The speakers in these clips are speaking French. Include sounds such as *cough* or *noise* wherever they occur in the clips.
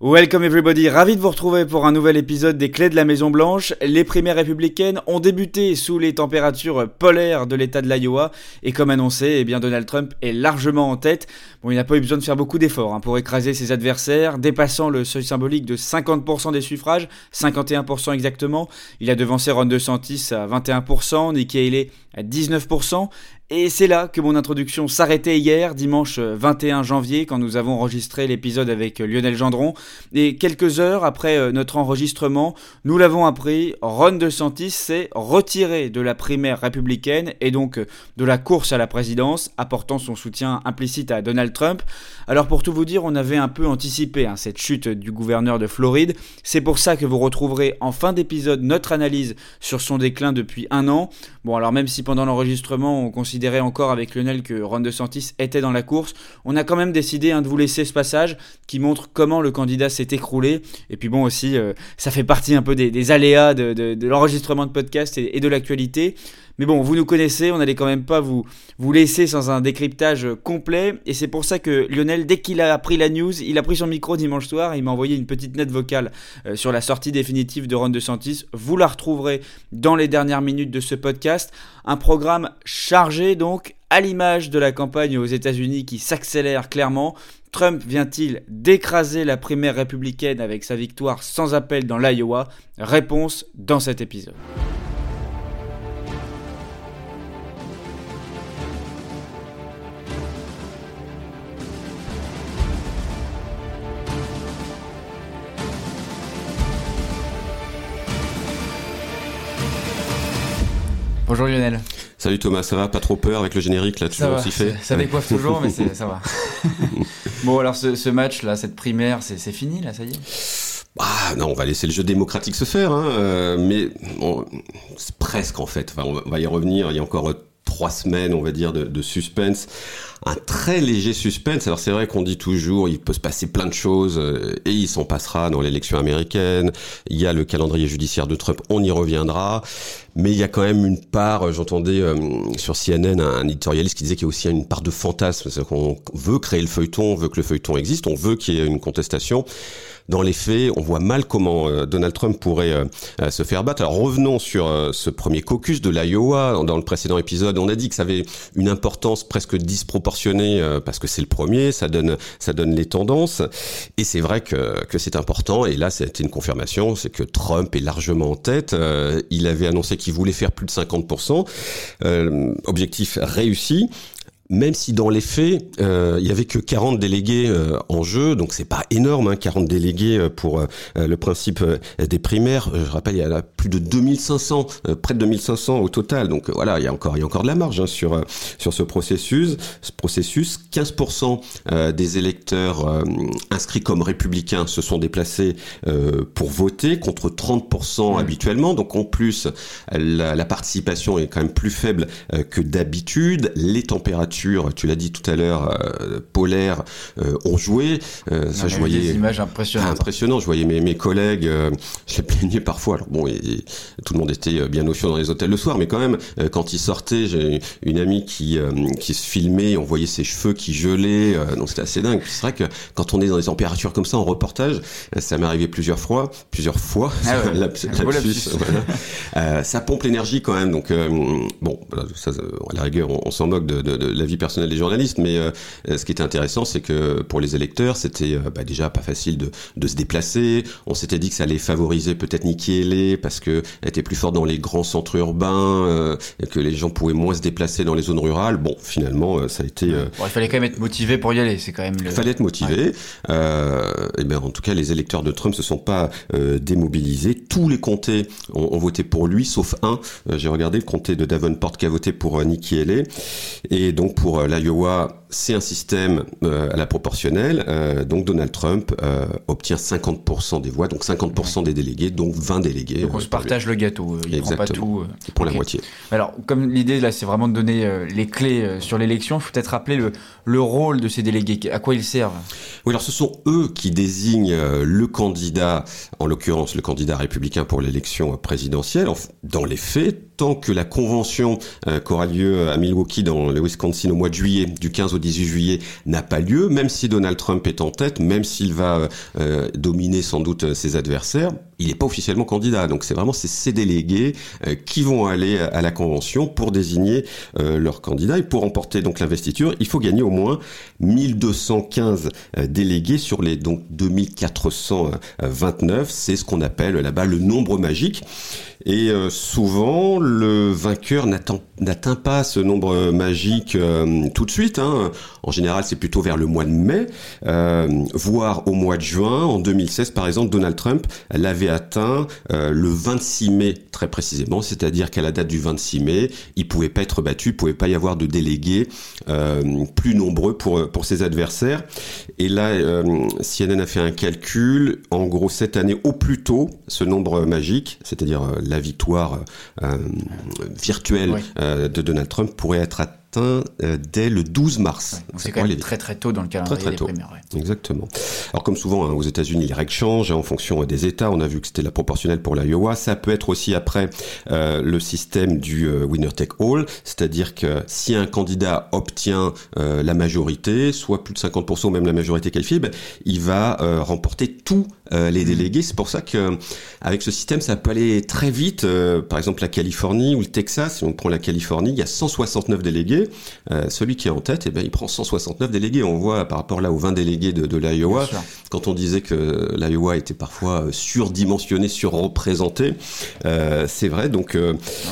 Welcome everybody, ravi de vous retrouver pour un nouvel épisode des Clés de la Maison Blanche. Les primaires républicaines ont débuté sous les températures polaires de l'État de l'Iowa et comme annoncé, eh bien Donald Trump est largement en tête. Bon, il n'a pas eu besoin de faire beaucoup d'efforts hein, pour écraser ses adversaires, dépassant le seuil symbolique de 50% des suffrages, 51% exactement. Il a devancé Ron DeSantis à 21%, Nikki Haley à 19%. Et c'est là que mon introduction s'arrêtait hier, dimanche 21 janvier, quand nous avons enregistré l'épisode avec Lionel Gendron. Et quelques heures après euh, notre enregistrement, nous l'avons appris, Ron DeSantis s'est retiré de la primaire républicaine et donc euh, de la course à la présidence, apportant son soutien implicite à Donald Trump. Alors pour tout vous dire, on avait un peu anticipé hein, cette chute du gouverneur de Floride. C'est pour ça que vous retrouverez en fin d'épisode notre analyse sur son déclin depuis un an. Bon alors même si pendant l'enregistrement on encore avec Lionel que Ron DeSantis était dans la course, on a quand même décidé hein, de vous laisser ce passage qui montre comment le candidat s'est écroulé. Et puis bon aussi, euh, ça fait partie un peu des, aléas de, l'enregistrement de podcast et de l'actualité. Mais bon, vous nous connaissez, on n'allait quand même pas vous, vous laisser sans un décryptage complet. Et c'est pour ça que Lionel, dès qu'il a appris la news, il a pris son micro dimanche soir, il m'a envoyé une petite note vocale euh, sur la sortie définitive de Ron DeSantis. Vous la retrouverez dans les dernières minutes de ce podcast. Un programme chargé donc, à l'image de la campagne aux États-Unis qui s'accélère clairement. Trump vient-il d'écraser la primaire républicaine avec sa victoire sans appel dans l'Iowa? Réponse dans cet épisode. Bonjour Lionel. Salut Thomas, ça va Pas trop peur avec le générique là, tu ça aussi fait Ça décoiffe toujours, mais ça va. *laughs* bon, alors ce, match là, cette primaire, c'est fini là, ça y est? Ah non, on va laisser le jeu démocratique se faire, hein, euh, mais c'est presque en fait. Enfin, on va y revenir. Il y a encore trois semaines, on va dire, de, de suspense un très léger suspense. Alors c'est vrai qu'on dit toujours il peut se passer plein de choses euh, et il s'en passera dans l'élection américaine. Il y a le calendrier judiciaire de Trump, on y reviendra. Mais il y a quand même une part, euh, j'entendais euh, sur CNN un éditorialiste qui disait qu'il y a aussi une part de fantasme, c'est-à-dire qu'on veut créer le feuilleton, on veut que le feuilleton existe, on veut qu'il y ait une contestation dans les faits, on voit mal comment euh, Donald Trump pourrait se faire battre. Alors revenons sur ce premier caucus de l'Iowa. Dans le précédent épisode, on a dit que ça avait une importance presque disproportionnée parce que c'est le premier, ça donne ça donne les tendances et c'est vrai que que c'est important et là c'était une confirmation, c'est que Trump est largement en tête. il avait annoncé qu'il voulait faire plus de 50%, objectif réussi même si dans les faits, euh, il y avait que 40 délégués euh, en jeu, donc c'est pas énorme, hein, 40 délégués euh, pour euh, le principe des primaires. Je rappelle, il y a plus de 2500, près de 2500 au total. Donc voilà, il y a encore, il y a encore de la marge hein, sur sur ce processus. Ce processus, 15% des électeurs inscrits comme républicains se sont déplacés pour voter contre 30% habituellement. Donc en plus, la, la, participation est quand même plus faible que d'habitude. Les températures tu l'as dit tout à l'heure, euh, polaire, euh, ont joué. Euh, ça, je voyais des images impressionnantes. Impressionnant. Je voyais mes, mes collègues, je *laughs* les plaignais parfois. Alors bon, tout le monde était bien au chaud dans les hôtels le soir, mais quand même, quand ils sortaient, j'ai une amie qui qui se filmait, on voyait ses cheveux qui gelaient. donc c'était assez dingue. C'est vrai que quand on est dans des températures comme ça en reportage, ça m'est arrivé plusieurs fois, plusieurs fois. Ah *laughs* voilà. ça pompe l'énergie quand même. Donc bon, ça, à la rigueur, on, s'en moque de, de, de la vie personnelle des journalistes, mais euh, ce qui était intéressant, c'est que pour les électeurs, c'était euh, bah, déjà pas facile de, de, se déplacer. On s'était dit que ça allait favoriser peut-être Nikki Haley parce que elle était plus forte dans les grands centres urbains euh, et que les gens pouvaient moins se déplacer dans les zones rurales. Bon, finalement, ça a été. Bon, il fallait quand même être motivé pour y aller. C'est quand même. Le... Il fallait être motivé. et ben, en tout cas, les électeurs de Trump se sont pas démobilisés. Tous les comtés ont, ont, voté pour lui, sauf un. J'ai regardé le comté de Davenport qui a voté pour Nikki Haley. Et donc pour euh, l'Iowa, c'est un système euh, à la proportionnelle. Euh, donc Donald Trump obtient 50% des voix, donc 50% des délégués, donc 20 délégués. Donc on se partage le gâteau. Il prend pas tout. pour la moitié. Alors comme l'idée là, c'est vraiment de donner les clés sur l'élection, il faut peut-être rappeler le, le rôle de ces délégués. À quoi ils servent? Oui, alors ce sont eux qui désignent le candidat, en l'occurrence le candidat républicain pour l'élection présidentielle. Dans les faits, tant que la convention euh, qui aura lieu à Milwaukee dans le Wisconsin au mois de juillet, du 15 au 18 juillet, n'a pas lieu, même si Donald Trump est en tête, même s'il va euh, dominer sans doute ses adversaires, il n'est pas officiellement candidat. Donc c'est vraiment ces délégués euh, qui vont aller à la convention pour désigner euh, leur candidat et pour remporter donc l'investiture, il faut gagner au moins 1215 euh, délégués sur les donc 2429. C'est ce qu'on appelle là-bas le nombre magique. Et souvent, le vainqueur n'atteint pas ce nombre magique tout de suite. Hein. En général, c'est plutôt vers le mois de mai, voire au mois de juin. En 2016, par exemple, Donald Trump l'avait atteint le 26 mai, très précisément. C'est-à-dire qu'à la date du 26 mai, il pouvait pas être battu, il pouvait pas y avoir de délégués plus nombreux pour, pour ses adversaires. Et là, CNN a fait un calcul. En gros, cette année, au plus tôt, ce nombre magique, c'est-à-dire la victoire euh, virtuelle euh, de Donald Trump pourrait être euh, dès le 12 mars. c'est quand même très très tôt dans le calendrier très, très des primaires. Exactement. Alors comme souvent hein, aux États-Unis, les règles changent en fonction des États. On a vu que c'était la proportionnelle pour l'Iowa. Ça peut être aussi après euh, le système du euh, winner take all, c'est-à-dire que si un candidat obtient la majorité, soit plus de 50% ou même la majorité qualifiée, ben, il va remporter tous les délégués. C'est pour ça que avec ce système, ça peut aller très vite. par exemple, la Californie ou le Texas, si on prend la Californie, il y a 169 délégués. Euh, celui qui est en tête, eh ben, il prend 169 délégués. On voit par rapport là aux 20 délégués de, de l'Iowa, quand on disait que l'Iowa était parfois euh, surdimensionné, surreprésenté, euh, c'est vrai. Donc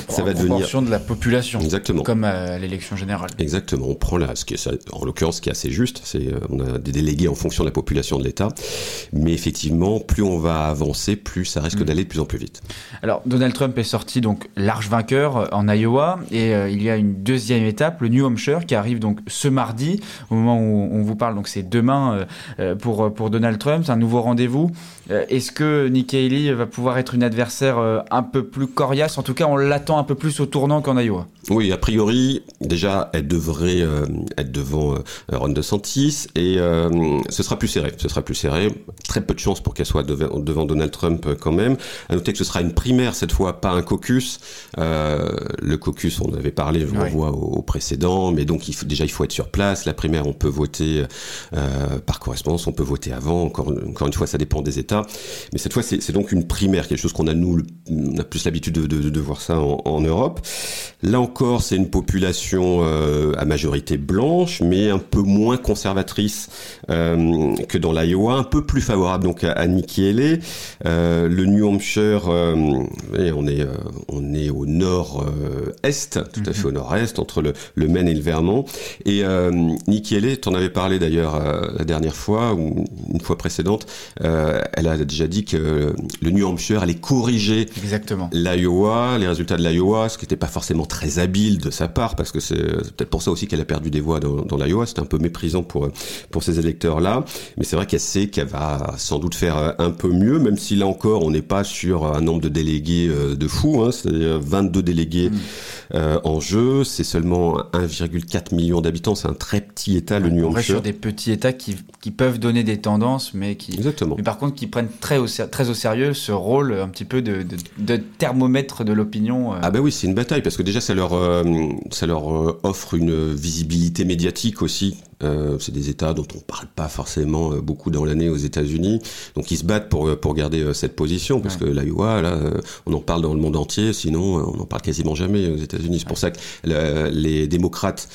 ça va devenir de la population. Exactement. Comme à l'élection générale. Exactement. On prend là, ce qui est, en l'occurrence, ce qui est assez juste, c'est on a des délégués en fonction de la population de l'État, mais effectivement, plus on va avancer, plus ça risque mm. d'aller de plus en plus vite. Alors Donald Trump est sorti donc large vainqueur en Iowa et il y a une deuxième étape le New Hampshire, qui arrive donc ce mardi, au moment où on vous parle, donc c'est demain euh, euh, pour, pour Donald Trump, c'est un nouveau rendez-vous. Euh, est-ce que Nikki Haley va pouvoir être une adversaire un peu plus coriace? En tout cas, on l'attend un peu plus au tournant qu'en Iowa. Oui, a priori, déjà, elle devrait être devant Ron DeSantis et ce sera plus serré. Ce sera plus serré. Très peu de chances pour qu'elle soit devant, Donald Trump quand même. À noter que ce sera une primaire cette fois, pas un caucus. le caucus, on avait parlé, je le vois au, au mais donc il faut, déjà il faut être sur place. La primaire, on peut voter euh, par correspondance, on peut voter avant. Encore, encore une fois, ça dépend des États. Mais cette fois, c'est donc une primaire, quelque chose qu'on a nous, on a plus l'habitude de, de, de, voir ça en, en Europe. Là encore, c'est une population euh, à majorité blanche, mais un peu moins conservatrice euh, que dans l'Iowa, un peu plus favorable donc à, à Nikki Haley. Euh, le New Hampshire, on est on est au nord-est, tout à fait au nord-est, entre le, le Maine et le Vermont. Et Nikki Haley, t'en avais parlé d'ailleurs la dernière fois ou une fois précédente, elle a déjà dit que le New Hampshire allait corriger l'Iowa, les résultats de l'Iowa, ce qui n'était pas forcément très habile de sa part parce que c'est peut-être pour ça aussi qu'elle a perdu des voix dans, dans l'Iowa. C'était un peu méprisant pour pour ces électeurs là, mais c'est vrai qu'elle sait qu'elle va sans doute faire un peu mieux, même si là encore on n'est pas sur un nombre de délégués de fou, hein, c'est 22 délégués mm. en jeu, c'est seulement 1,4 million d'habitants, c'est un très petit État, le New Hampshire. On sur des petits États qui, qui, peuvent donner des tendances, mais qui, Exactement. mais par contre, qui prennent très au, très au sérieux ce rôle un petit peu de, de, de thermomètre de l'opinion. Euh. Ah ben oui, c'est une bataille parce que déjà ça leur euh, ça leur euh, offre une visibilité médiatique aussi euh, c'est des États dont on parle pas forcément euh, beaucoup dans l'année aux États-Unis, donc ils se battent pour euh, pour garder cette position parce que l'Iowa, là, on en parle dans le monde entier, sinon on en parle quasiment jamais aux États-Unis. C'est pour ça que les démocrates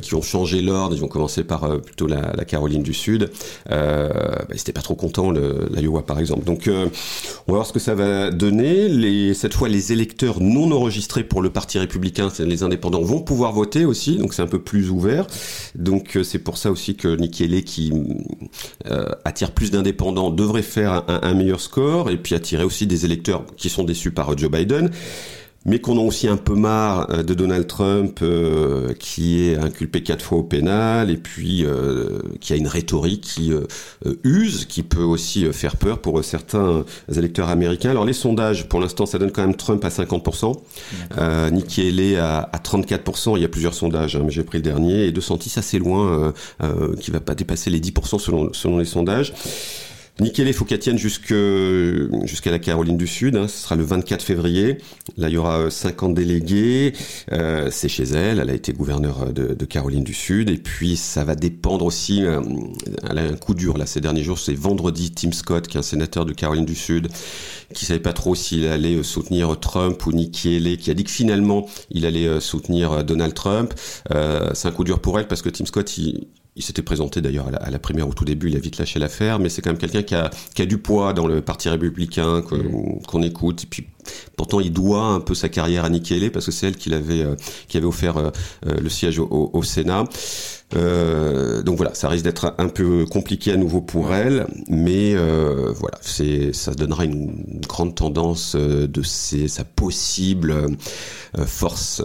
qui ont changé l'ordre, ils ont commencé par plutôt la, la, Caroline du Sud, bah, ils n'étaient pas trop contents l'Iowa par exemple. Donc on va voir ce que ça va donner. Les, cette fois, les électeurs non enregistrés pour le Parti républicain, les indépendants, vont pouvoir voter aussi, donc c'est un peu plus ouvert. Donc c'est pour ça aussi que Nikki Haley, qui euh, attire plus d'indépendants, devrait faire un, un, meilleur score et puis attirer aussi des électeurs qui sont déçus par Joe Biden mais qu'on a aussi un peu marre euh, de Donald Trump euh, qui est inculpé quatre fois au pénal et puis euh, qui a une rhétorique qui use, qui peut aussi faire peur pour certains électeurs américains. Alors les sondages, pour l'instant, ça donne quand même Trump à 50%, euh, Nikki Haley à, à 34%. Il y a plusieurs sondages, hein, mais j'ai pris le dernier et De Santis assez loin, qui va pas dépasser les 10% selon selon les sondages. Nikki Haley, faut qu'elle tienne jusqu'à la Caroline du Sud. Hein. ce sera le 24 février. Là, il y aura 50 délégués. Euh, c'est chez elle. Elle a été gouverneure de, de, Caroline du Sud. Et puis, ça va dépendre aussi. Euh, elle a un coup dur là ces derniers jours. C'est vendredi. Tim Scott, qui est un sénateur de Caroline du Sud, qui savait pas trop s'il allait soutenir Trump ou Nikki Haley, qui a dit que finalement il allait soutenir Donald Trump. Euh, c'est un coup dur pour elle parce que Tim Scott, il, il s'était présenté d'ailleurs à, la, primaire au tout début, il a vite lâché l'affaire, mais c'est quand même quelqu'un qui a, qui a, du poids dans le parti républicain, mm. qu'on écoute. Et puis pourtant, il doit un peu sa carrière à Nikki Haley parce que c'est elle qui, avait, euh, qui avait offert euh, euh, le siège au, au Sénat. Euh, donc voilà, ça risque d'être un peu compliqué à nouveau pour elle, mais voilà, c'est ça donnera une grande tendance de ses, sa possible force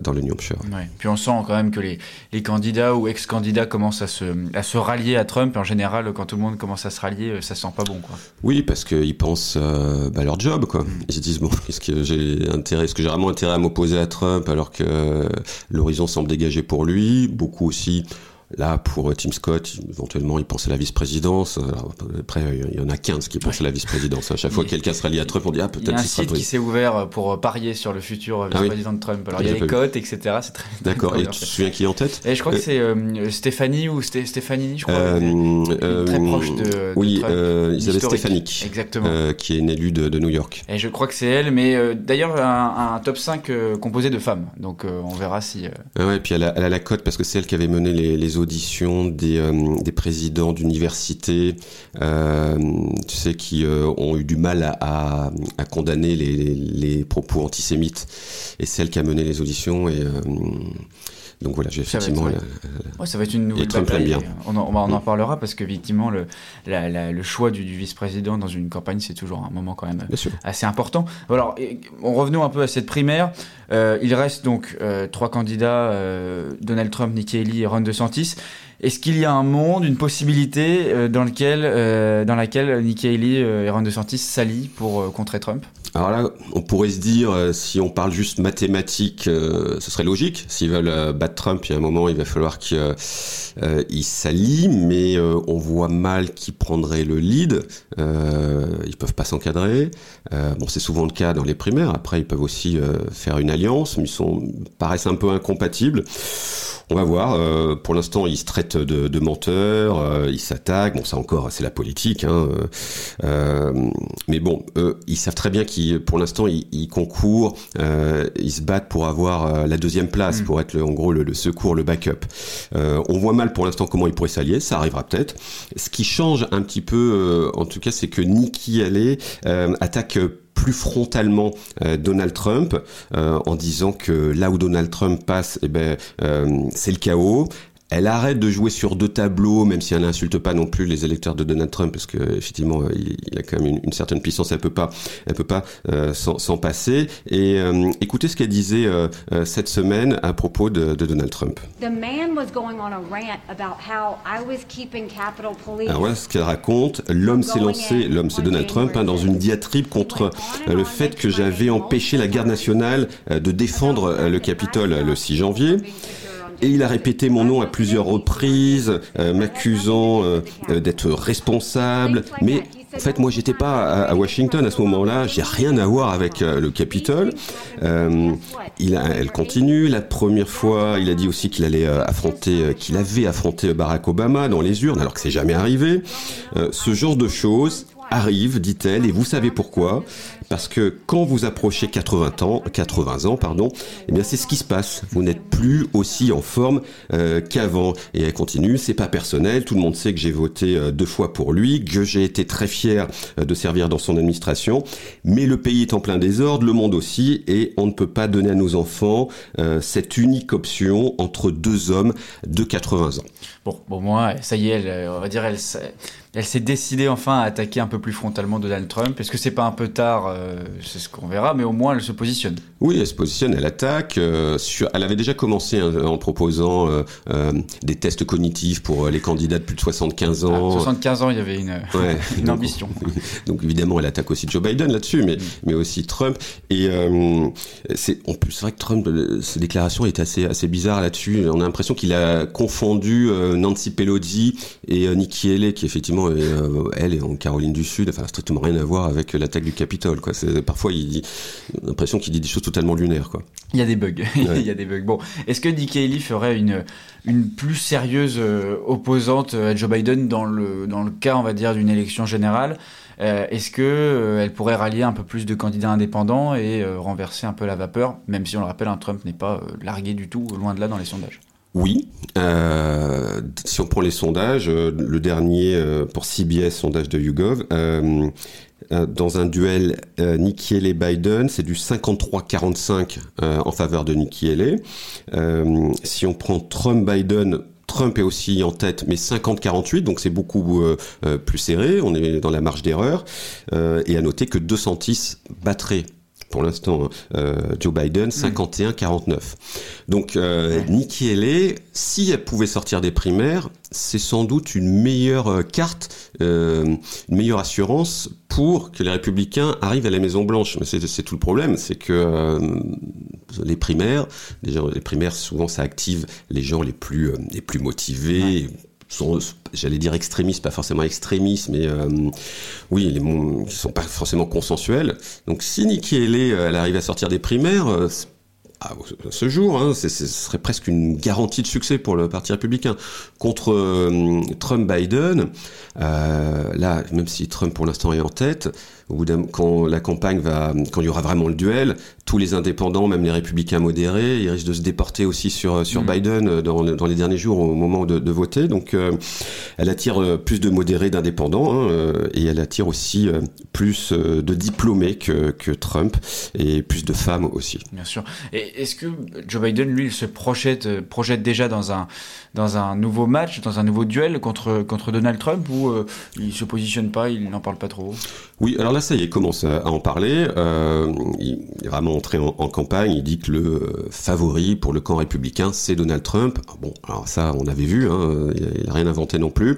dans le New Hampshire. Ouais. Puis on sent quand même que les, les candidats ou ex-candidats commencent à se, à se rallier à Trump. En général, quand tout le monde commence à se rallier, ça sent pas bon, quoi. Oui, parce qu'ils pensent bah, leur job, quoi. Bon, est-ce que j'ai intérêt, est-ce que j'ai vraiment intérêt à m'opposer à Trump alors que l'horizon semble dégagé pour lui? Beaucoup aussi Là, pour euh, Tim Scott, éventuellement, il pense à la vice-présidence. Après, il y en a 15 qui pensent à la vice-présidence. À chaque fois que quelqu'un sera lié à Trump, on dit, ah, peut-être Il y a un site qui s'est ouvert pour euh, parier sur le futur euh, ah vice-président de Trump. Alors, il y a les cotes, etc. C'est très. D'accord. Et tu te souviens qui est en tête Et je crois que c'est Stéphanie ou Stéphanie, je crois. Euh, très proche de. oui, Trump, Isabelle Stéphanique. Exactement. qui est une élue de, de, New York. Et je crois que c'est elle, mais d'ailleurs, un, un, top 5 composé de femmes. Donc, on verra si. Ah ouais, et puis elle a, elle a la cote parce que c'est elle qui avait mené les, les auditions des, euh, présidents d'universités, euh, tu sais, qui euh, ont eu du mal à, condamner les, les, propos antisémites. Et celle qui a mené les auditions et donc voilà, j'ai effectivement. Ça va, être, ouais, ça va être une nouvelle bataille. Bien. On, en, on, en parlera parce que effectivement le, la, la, le choix du, du vice-président dans une campagne c'est toujours un moment quand même assez important. Alors, on revenons un peu à cette primaire. Euh, il reste donc euh, trois candidats euh, Donald Trump, Nikki Haley et Ron DeSantis. Est-ce qu'il y a un monde, une possibilité dans, lequel, dans laquelle Nikki Haley et Ron DeSantis s'allient pour contrer Trump? Alors là, on pourrait se dire, si on parle juste mathématiques, ce serait logique. S'ils veulent battre Trump, il y a un moment, il va falloir qu'ils s'allient, mais on voit mal qui prendrait le lead. ils peuvent pas s'encadrer. bon, c'est souvent le cas dans les primaires. Après, ils peuvent aussi faire une alliance, mais ils sont paraissent un peu incompatibles. On va voir. Euh, pour l'instant, ils se traitent de, de menteurs, euh, ils s'attaquent. Bon, ça encore, c'est la politique. Hein, euh, mais bon, eux, ils savent très bien qu'ils, pour l'instant, ils, ils, concourent, ils se battent pour avoir la deuxième place, mm. pour être le, en gros le, secours, le backup. on voit mal pour l'instant comment ils pourraient s'allier. Ça arrivera peut-être. Ce qui change un petit peu, en tout cas, c'est que Nikki Haley attaque plus frontalement euh, Donald Trump euh, en disant que là où Donald Trump passe, eh ben, euh, c'est le chaos. Elle arrête de jouer sur deux tableaux, même si elle n'insulte pas non plus les électeurs de Donald Trump, parce que effectivement, il, a quand même une, certaine puissance. Elle peut pas, elle peut pas euh, s'en passer. Et euh, écoutez ce qu'elle disait euh, cette semaine à propos de, de Donald Trump. Alors voilà ce qu'elle raconte. L'homme s'est lancé, l'homme c'est Donald Trump, hein, dans une diatribe contre le fait que j'avais empêché la garde nationale de défendre le Capitole le 6 janvier. Et il a répété mon nom à plusieurs reprises, euh, m'accusant euh, euh, d'être responsable. Mais en fait, moi, j'étais pas à, Washington à ce moment-là. J'ai rien à voir avec le Capitole. il a, elle continue. La première fois, il a dit aussi qu'il allait affronter, qu'il avait affronté Barack Obama dans les urnes, alors que c'est jamais arrivé. ce genre de choses arrive, dit-elle, et vous savez pourquoi? Parce que quand vous approchez 80 ans, 80 ans, pardon, eh bien c'est ce qui se passe. Vous n'êtes plus aussi en forme euh, qu'avant. Et elle continue, c'est pas personnel. Tout le monde sait que j'ai voté euh, deux fois pour lui, que j'ai été très fier euh, de servir dans son administration. Mais le pays est en plein désordre, le monde aussi, et on ne peut pas donner à nos enfants cette unique option entre deux hommes de 80 ans. Bon, bon, moi, ça y est, on va dire, elle, elle s'est décidée enfin à attaquer un peu plus frontalement Donald Trump. Est-ce que c'est pas un peu tard euh, C'est ce qu'on verra, mais au moins elle se positionne. Oui, elle se positionne, elle attaque. Euh, sur, elle avait déjà commencé hein, en proposant euh, des tests cognitifs pour les candidats de plus de 75 ans. 75 ans, il y avait une, ouais, *laughs* une ambition. *laughs* Donc évidemment, elle attaque aussi Joe Biden là-dessus, mais, mm. mais aussi Trump. Et c'est en plus, vrai que Trump, ses déclarations étaient assez, assez bizarres là-dessus. On a l'impression qu'il a confondu Nancy Pelosi et Nikki Haley, qui effectivement et, elle est en Caroline du Sud, enfin strictement rien à voir avec l'attaque du Capitole. Quoi. Parfois, il l'impression qu'il dit des choses totalement lunaires. Quoi. Il y a des bugs. *laughs* il y a des bugs. Bon, est-ce que Nikki Haley ferait une une plus sérieuse opposante à Joe Biden dans le dans le cas, on va dire, d'une élection générale? Euh, est-ce que euh, elle pourrait rallier un peu plus de candidats indépendants et euh, renverser un peu la vapeur, même si on le rappelle, un Trump n'est pas largué du tout, loin de là dans les sondages? Oui. si on prend les sondages, le dernier pour CBS, sondage de YouGov, dans un duel Nikki Haley-Biden, c'est du 53-45 en faveur de Nikki Haley. si on prend Trump-Biden, Trump est aussi en tête, mais 50-48, donc c'est beaucoup euh, euh, plus serré. On est dans la marge d'erreur. Euh, et à noter que 206 battrait pour l'instant Joe Biden 51-49. Mm. Donc Nikki Haley, si elle pouvait sortir des primaires, c'est sans doute une meilleure carte, une meilleure assurance pour que les républicains arrivent à la Maison Blanche. Mais c'est tout le problème, c'est que les primaires. Déjà, les primaires, souvent, ça active les gens les plus, euh, les plus motivés. Sont, j'allais dire extrémistes, pas forcément extrémistes, mais euh, oui, les qui sont pas forcément consensuels. Donc si Nikki Haley, euh, elle arrive à sortir des primaires, à ce jour, hein, ce serait presque une garantie de succès pour le Parti républicain. Contre Trump-Biden, là, même si Trump pour l'instant est en tête, au bout quand la campagne va, quand il y aura vraiment le duel, tous les indépendants, même les républicains modérés, ils risquent de se déporter aussi sur sur mm. Biden euh, dans, dans, les derniers jours au moment de, de voter. Donc, euh, elle attire euh, plus de modérés, d'indépendants, hein, et elle attire aussi plus de diplômés que, que Trump et plus de femmes aussi. Bien sûr. Et est-ce que Joe Biden, lui, il se projette, projette déjà dans un dans un nouveau match, dans un nouveau duel contre contre Donald Trump, ou il se positionne pas, il n'en parle pas trop? Oui, alors là, ça y est, il commence à, en parler. Euh, il est vraiment entré en, campagne. Il dit que le euh, favori pour le camp républicain, c'est Donald Trump. Ah bon, alors ça, on avait vu. Hein, il n'a rien inventé non plus.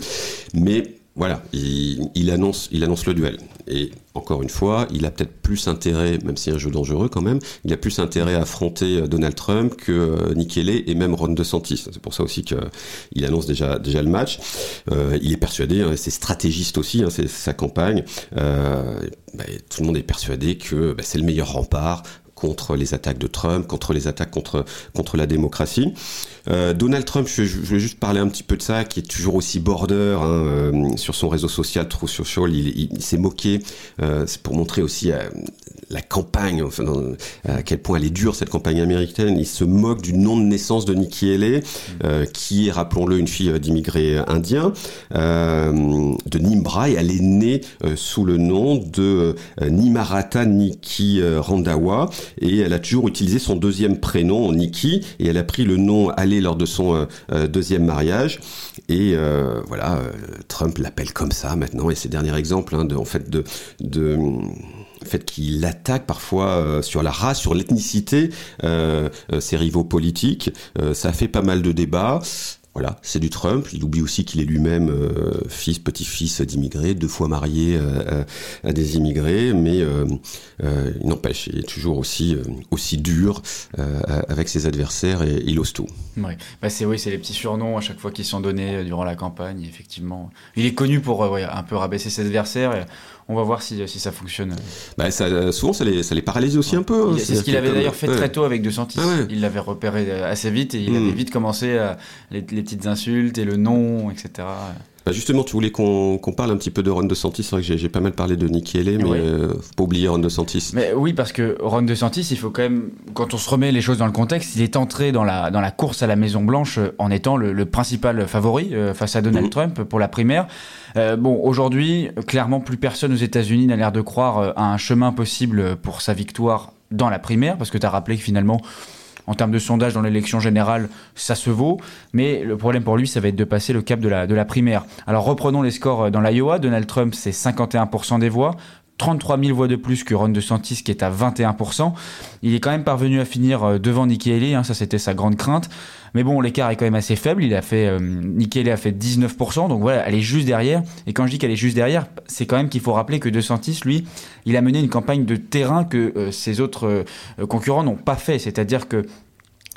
Mais voilà, il, annonce, il annonce le duel. Et encore une fois, il a peut-être plus intérêt, même si un jeu dangereux quand même, il a plus intérêt à affronter euh, Donald Trump que euh, Nikki Haley et même Ron DeSantis. C'est pour ça aussi qu'il annonce déjà, le match. Euh, il est persuadé, hein, c'est stratégiste aussi, hein, c'est sa campagne. Euh, bah, tout le monde est persuadé que bah, c'est le meilleur rempart contre les attaques de Trump, contre les attaques contre, contre la démocratie. Euh, Donald Trump, je, je, vais juste parler un petit peu de ça, qui est toujours aussi border hein, euh, sur son réseau social True Social. Il, il, s'est moqué, euh, c'est pour montrer aussi euh, la campagne, enfin, à quel point elle est dure cette campagne américaine. Il se moque du nom de naissance de Nikki Haley, euh, qui est, rappelons-le, une fille d'immigrés indiens, de Nimbra, et elle est née sous le nom de Nimarata Nikki Randawa, et elle a toujours utilisé son deuxième prénom, Nikki, et elle a pris le nom Haley lors de son euh, euh, deuxième mariage. Et euh, voilà, Trump l'appelle comme ça maintenant. Et ces derniers exemples, hein, de, en fait, de, de fait qu'il attaque parfois sur la race, sur l'ethnicité, ses rivaux politiques. ça fait pas mal de débats. Voilà, c'est du Trump. Il oublie aussi qu'il est lui-même euh, fils, petit-fils d'immigrés, deux fois marié euh, à, des immigrés, mais euh, il n'empêche, il est toujours aussi aussi dur avec ses adversaires et il ose tout. Oui, bah c'est oui, c'est les petits surnoms à chaque fois qui sont donnés durant la campagne. Effectivement, il est connu pour un peu rabaisser ses adversaires. On va voir si, si ça fonctionne. Bah, ça, souvent, ça les, ça les paralyse aussi un peu. Hein. C'est ce qu'il avait d'ailleurs fait très tôt avec De Santis. Ah il l'avait repéré assez vite et il avait hmm. vite commencé à, les, les, petites insultes et le nom, etc. Bah justement, tu voulais qu'on parle un petit peu de Ron DeSantis. C'est vrai que j'ai pas mal parlé de Nikki Haley, mais euh, faut pas oublier Ron DeSantis. Mais oui, parce que Ron DeSantis, il faut quand même, quand on se remet les choses dans le contexte, il est entré dans la, dans la course à la Maison Blanche euh, en étant le, principal favori euh, face à Donald mhm. Trump pour la primaire. Bon, aujourd'hui, clairement, plus personne aux États-Unis n'a l'air de croire à un chemin possible pour sa victoire dans la primaire, parce que tu as rappelé que finalement, en termes de sondage dans l'élection générale, ça se vaut. Mais le problème pour lui, ça va être de passer le cap de la, primaire. Alors reprenons les scores euh, dans l'Iowa. Donald Trump, c'est 51% des voix. 33 000 voix de plus que Ron DeSantis qui est à 21%. Il est quand même parvenu à finir euh, devant Nikki Haley, hein, ça c'était sa grande crainte. Mais bon, l'écart est quand même assez faible. Il a fait, euh, a fait 19%, donc voilà, elle est juste derrière. Et quand je dis qu'elle est juste derrière, c'est quand même qu'il faut rappeler que DeSantis, lui, il a mené une campagne de terrain que euh, ses autres concurrents n'ont pas fait. C'est-à-dire que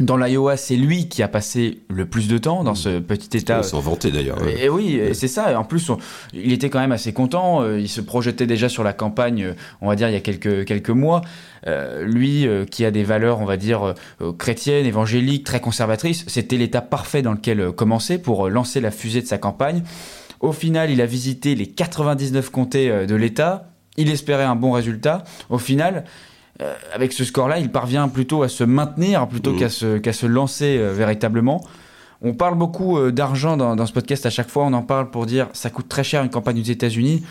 Dans l'Iowa, c'est lui qui a passé le plus de temps dans ce petit état. Il s'en vantait d'ailleurs. Et, oui, c'est ça. En plus, il était quand même assez content. Il se projetait déjà sur la campagne, on va dire, il y a quelques, quelques mois. Euh, lui, euh, qui a des valeurs, on va dire, euh, chrétiennes, évangéliques, très conservatrices, c'était l'état parfait dans lequel commencer pour lancer la fusée de sa campagne. Au final, il a visité les 99 comtés de l'État. Il espérait un bon résultat. Au final, avec ce score-là, il parvient plutôt à se maintenir plutôt mmh. qu'à se, qu'à se lancer véritablement. On parle beaucoup d'argent dans, dans, ce podcast à chaque fois. On en parle pour dire ça coûte très cher une campagne aux États-Unis.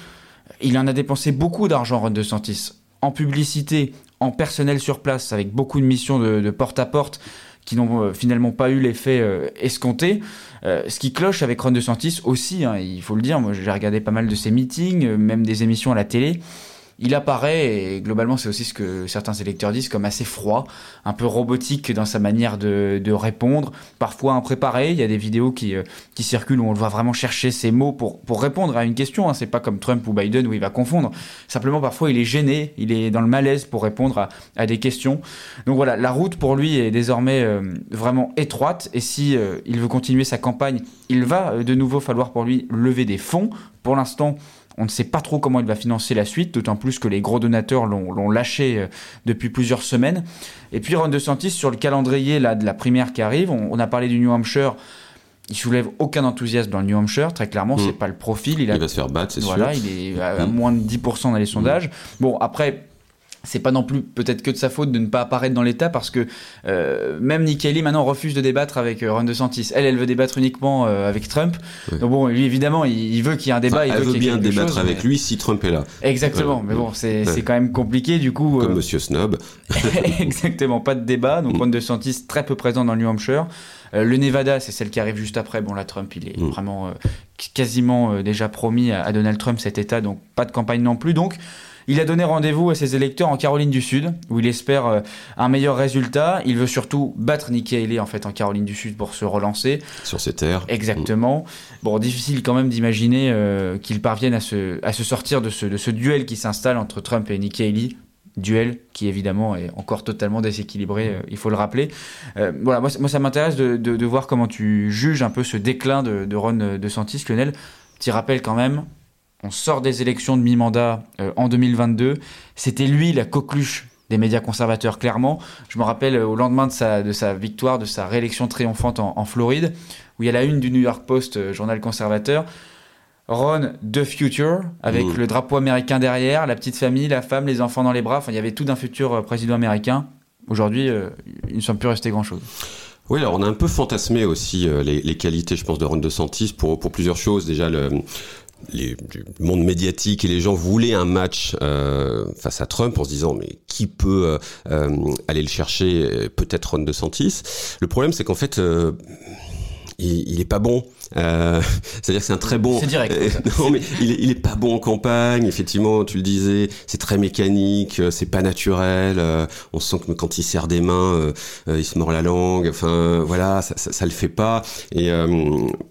Il en a dépensé beaucoup d'argent, Ron DeSantis, en publicité, en personnel sur place, avec beaucoup de missions de, porte-à-porte qui n'ont euh, finalement pas eu l'effet euh, escompté. Euh, ce qui cloche avec Ron DeSantis aussi, hein, il faut le dire, moi j'ai regardé pas mal de ses meetings, même des émissions à la télé il apparaît, et globalement c'est aussi ce que certains électeurs disent, comme assez froid, un peu robotique dans sa manière de, répondre, parfois impréparé. Il y a des vidéos qui, euh, qui circulent où on le voit vraiment chercher ses mots pour, pour répondre à une question. Hein. C'est pas comme Trump ou Biden où il va confondre. Simplement parfois il est gêné, il est dans le malaise pour répondre à, des questions. Donc voilà, la route pour lui est désormais euh, vraiment étroite et si euh, il veut continuer sa campagne, il va de nouveau falloir pour lui lever des fonds. Pour l'instant, on ne sait pas trop comment il va financer la suite, d'autant plus que les gros donateurs l'ont lâché euh, depuis plusieurs semaines. Et puis Ron DeSantis, sur le calendrier là, de la primaire qui arrive, on, a parlé du New Hampshire. Il soulève aucun enthousiasme dans le New Hampshire, très clairement, ce c'est pas le profil. Il, va se faire battre, c'est voilà, sûr. il est à, mm. moins de 10% dans les sondages. Mm. Bon, après, c'est pas non plus peut-être que de sa faute de ne pas apparaître dans l'État parce que euh, même Nikki Haley maintenant refuse de débattre avec euh, Ron DeSantis. Elle, elle veut débattre uniquement euh, avec Trump. Donc bon, lui évidemment, il, veut qu'il y ait un débat. il elle veut, bien débattre avec lui si Trump est là. Exactement, mais bon, c'est quand même compliqué du coup. Comme Monsieur Snob. *laughs* Exactement, pas de débat. Donc mm. Ron DeSantis très peu présent dans le New Hampshire. le Nevada, c'est celle qui arrive juste après. Bon, là, Trump, il est mm. vraiment quasiment déjà promis à, à Donald Trump cet État, donc pas de campagne non plus. Donc il a donné rendez-vous à ses électeurs en Caroline du Sud, où il espère euh, un meilleur résultat. Il veut surtout battre Nikki Haley en fait en Caroline du Sud pour se relancer. Sur ses terres. Exactement. Bon, difficile quand même d'imaginer euh, qu'il parvienne à se, à se sortir de ce, de ce duel qui s'installe entre Trump et Nikki Haley duel qui évidemment est encore totalement déséquilibré, euh, il faut le rappeler. voilà, moi, moi ça m'intéresse de, de, voir comment tu juges un peu ce déclin de, de Ron DeSantis, Lionel. Petit rappel quand même, on sort des élections de mi-mandat euh, en 2022. C'était lui la coqueluche des médias conservateurs, clairement. Je me rappelle euh, au lendemain de sa, de sa victoire, de sa réélection triomphante en, Floride, où il y a la une du New York Post, euh, journal conservateur. Ron the Future, avec mmh. le drapeau américain derrière, la petite famille, la femme, les enfants dans les bras. Enfin, il y avait tout d'un futur président américain. Aujourd'hui, il ne semble plus rester grand-chose. Oui, alors on a un peu fantasmé aussi les, qualités, je pense, de Ron DeSantis pour, pour plusieurs choses. Déjà, le, les, du monde médiatique et les gens voulaient un match euh, face à Trump en se disant mais qui peut euh, euh aller le chercher peut-être Ron DeSantis. Le problème c'est qu'en fait il, il est pas bon euh, *laughs* C'est-à-dire que c'est un très bon. C'est direct. non, mais il est, il est, pas bon en campagne. Effectivement, tu le disais, c'est très mécanique, euh, c'est pas naturel. Euh, on sent que quand il serre des mains, il se mord la langue. Enfin, voilà, ça, ça, ça le fait pas. Et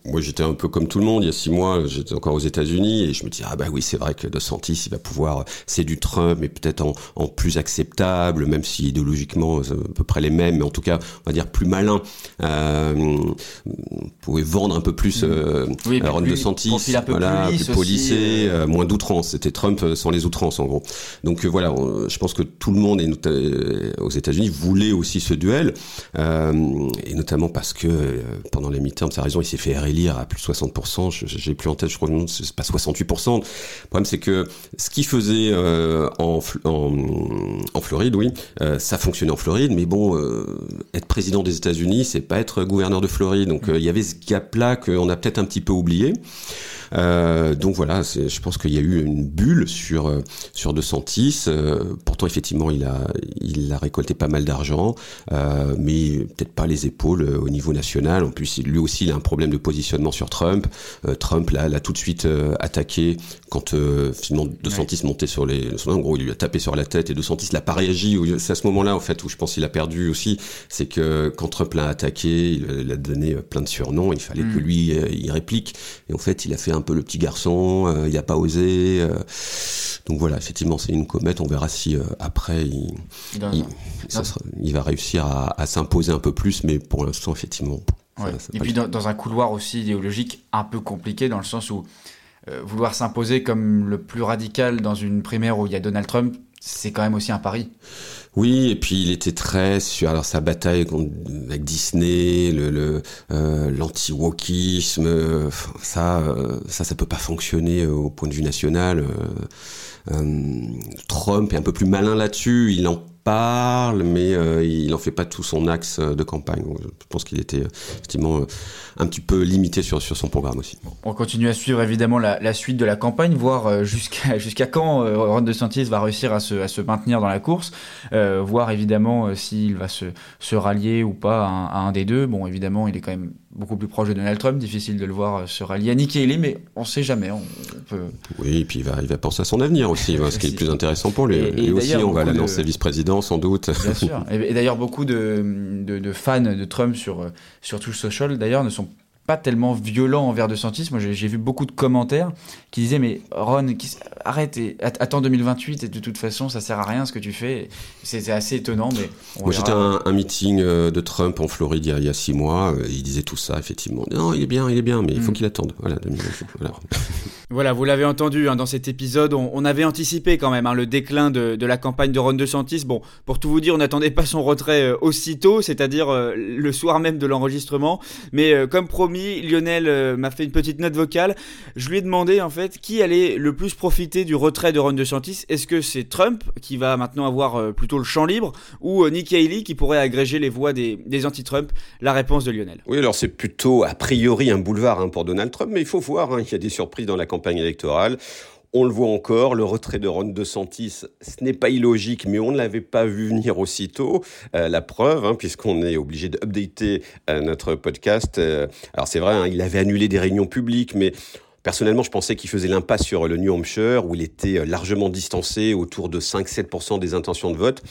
moi, j'étais un peu comme tout le monde. Il y a six mois, j'étais encore aux États-Unis et je me dis ah bah oui, c'est vrai que De Santis, il va pouvoir. C'est du Trump, mais peut-être en, en, plus acceptable, même si idéologiquement c'est à peu près les mêmes, mais en tout cas, on va dire plus malin. Euh, vous pouvez vendre un peu plus plus euh, oui, Ron DeSantis, voilà, plus, policé, euh. Euh, moins d'outrance. C'était Trump sans les outrances en gros. Donc voilà, je pense que tout le monde et aux États-Unis voulait aussi ce duel, et notamment parce que pendant les midterms, ça a raison, il s'est fait réélire à plus de 60%. J'ai plus en tête, je crois que c'est pas 68%. Le problème c'est que ce qu'il faisait en, en, en, Floride, oui, ça fonctionnait en Floride, mais bon, être président des États-Unis, c'est pas être gouverneur de Floride. Donc il y avait ce gap-là que on a peut-être un petit peu oublié. Euh, donc voilà, je pense qu'il y a eu une bulle sur euh, sur De Santis. Euh, pourtant, effectivement, il a il a récolté pas mal d'argent, euh, mais peut-être pas les épaules euh, au niveau national. En plus, lui aussi, il a un problème de positionnement sur Trump. Trump l'a tout de suite attaqué quand finalement De Santis montait sur les. En gros, il lui a tapé sur la tête et De Santis n'a pas réagi. C'est à ce moment-là, en fait, où je pense qu'il a perdu aussi. C'est que quand Trump l'a attaqué, il, a donné plein de surnoms. Il fallait que mm. lui il réplique. Et en fait, il a fait un un peu le petit garçon, il n'a pas osé. donc voilà, effectivement, c'est une comète. On verra si après il, il, va réussir à, s'imposer un peu plus, mais pour l'instant, effectivement. Et puis dans, un couloir aussi idéologique un peu compliqué, dans le sens où vouloir s'imposer comme le plus radical dans une primaire où il y a Donald Trump, c'est quand même aussi un pari. Oui, et puis il était très sur alors sa bataille avec Disney, le euh, l'anti-wokisme, euh, ça, euh, ça, ça peut pas fonctionner au point de vue national. Trump est un peu plus malin là-dessus. Il en parle, mais euh, il n'en fait pas tout son axe de campagne. je pense qu'il était effectivement un petit peu limité sur, sur son programme aussi. On continue à suivre évidemment la, suite de la campagne, voir euh, jusqu'à *laughs* jusqu'à quand euh, Ron DeSantis va réussir à se, à se maintenir dans la course, voir évidemment s'il va se, se, rallier ou pas à un, des deux. Bon, évidemment, il est quand même beaucoup plus proche de Donald Trump, difficile de le voir se rallier à Nikki Haley, mais on ne sait jamais. On, peut... Oui, et puis il va, il va penser à son avenir aussi, *laughs* ce qui est le plus intéressant pour lui. Et, aussi, on va l'annoncer vice-président sans doute. Bien *laughs* sûr. Et, d'ailleurs, beaucoup de, de, fans de Trump sur, sur Truth Social, d'ailleurs, ne sont pas tellement violent envers De Santis. Moi, j'ai vu beaucoup de commentaires qui disaient mais Ron, arrête, et, attends 2028 et de toute façon, ça sert à rien ce que tu fais. C'était assez étonnant, mais moi j'étais à un, meeting euh, de Trump en Floride il y a, six mois. Euh, il disait tout ça effectivement. Non, il est bien, il est bien, mais il faut mm. qu'il attende. Voilà, voilà. *laughs* vous l'avez entendu hein, dans cet épisode, on, avait anticipé quand même hein, le déclin de, la campagne de Ron DeSantis. Bon, pour tout vous dire, on n'attendait pas son retrait euh, aussitôt, c'est-à-dire le soir même de l'enregistrement, mais comme promis Lionel euh, m'a fait une petite note vocale. Je lui ai demandé en fait qui allait le plus profiter du retrait de Ron DeSantis. Est-ce que c'est Trump qui va maintenant avoir euh, plutôt le champ libre ou euh, Nikki Haley qui pourrait agréger les voix des, anti-Trump? La réponse de Lionel. Oui, alors c'est plutôt a priori un boulevard hein, pour Donald Trump, mais il faut voir, il y a des surprises dans la campagne électorale. On le voit encore, le retrait de Ron DeSantis, ce n'est pas illogique, mais on ne l'avait pas vu venir aussitôt. Euh, la preuve, hein, puisqu'on est obligé d'updater euh, notre podcast. Euh, alors c'est vrai, hein, il avait annulé des réunions publiques, mais Personnellement, je pensais qu'il faisait l'impasse sur le New Hampshire, où il était largement distancé, autour de 5-7% des intentions de vote.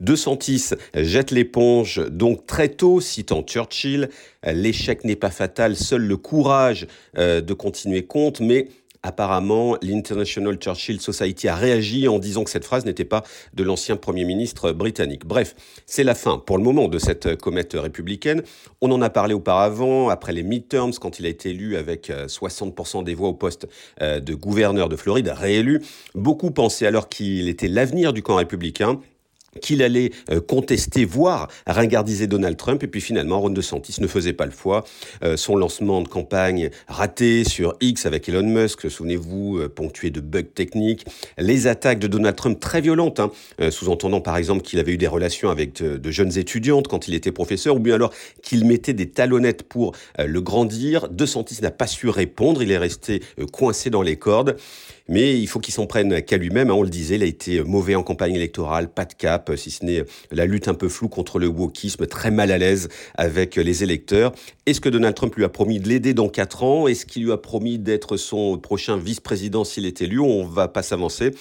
DeSantis jette l'éponge donc très tôt, citant Churchill. L'échec n'est pas fatal, seul le courage de continuer compte, mais Apparemment, l'International Churchill Society a réagi en disant que cette phrase n'était pas de l'ancien Premier ministre britannique. Bref, c'est la fin pour le moment de cette comète républicaine. On en a parlé auparavant, après les midterms, quand il a été élu avec 60% euh, des voix au poste euh, de gouverneur de Floride, réélu. Beaucoup pensaient alors qu'il était l'avenir du camp républicain qu'il allait euh, contester, voire ringardiser Donald Trump. Et puis finalement, Ron DeSantis ne faisait pas le foie. Euh, son lancement de campagne raté sur X avec Elon Musk, souvenez-vous, euh, ponctué de bugs techniques. Les attaques de Donald Trump très violentes, hein, sous-entendant par exemple qu'il avait eu des relations avec de, jeunes étudiantes quand il était professeur, ou bien alors qu'il mettait des talonnettes pour le grandir. DeSantis n'a pas su répondre, il est resté coincé dans les cordes. Mais il faut qu'il s'en prenne qu'à lui-même. Hein, on le disait, il a été mauvais en campagne électorale, pas de cap, si ce n'est la lutte un peu floue contre le wokisme, très mal à l'aise avec les électeurs. Est-ce que Donald Trump lui a promis de l'aider dans quatre ans? Est-ce qu'il lui a promis d'être son prochain vice-président s'il est élu? On va pas s'avancer,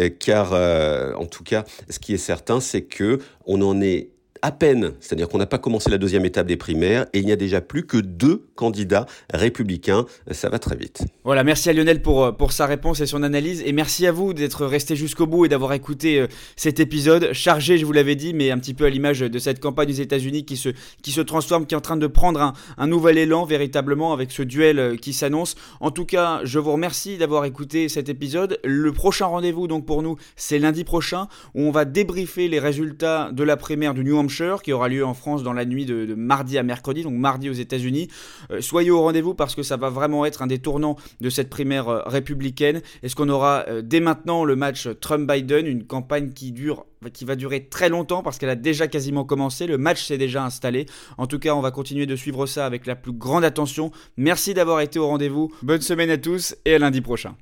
euh, car euh, en tout cas, ce qui est certain, c'est que on en est à peine, c'est-à-dire qu'on n'a pas commencé la deuxième étape des primaires et il n'y a déjà plus que deux candidats républicains. Ça va très vite. Voilà, merci à Lionel pour, euh, pour sa réponse et son analyse et merci à vous d'être resté jusqu'au bout et d'avoir écouté euh, cet épisode chargé, je vous l'avais dit, mais un petit peu à l'image de cette campagne aux États-Unis qui se, qui se transforme, qui est en train de prendre un, un nouvel élan véritablement avec ce duel euh, qui s'annonce. En tout cas, je vous remercie d'avoir écouté cet épisode. Le prochain rendez-vous donc pour nous, c'est lundi prochain où on va débriefer les résultats de la primaire du New Hampshire qui aura lieu en France dans la nuit de, mardi à mercredi, donc mardi aux États-Unis. Euh, soyez au rendez-vous parce que ça va vraiment être un des tournants de cette primaire euh, républicaine. Est-ce qu'on aura euh, dès maintenant le match Trump-Biden, une campagne qui dure qui va durer très longtemps parce qu'elle a déjà quasiment commencé, le match s'est déjà installé. En tout cas, on va continuer de suivre ça avec la plus grande attention. Merci d'avoir été au rendez-vous. Bonne semaine à tous et à lundi prochain.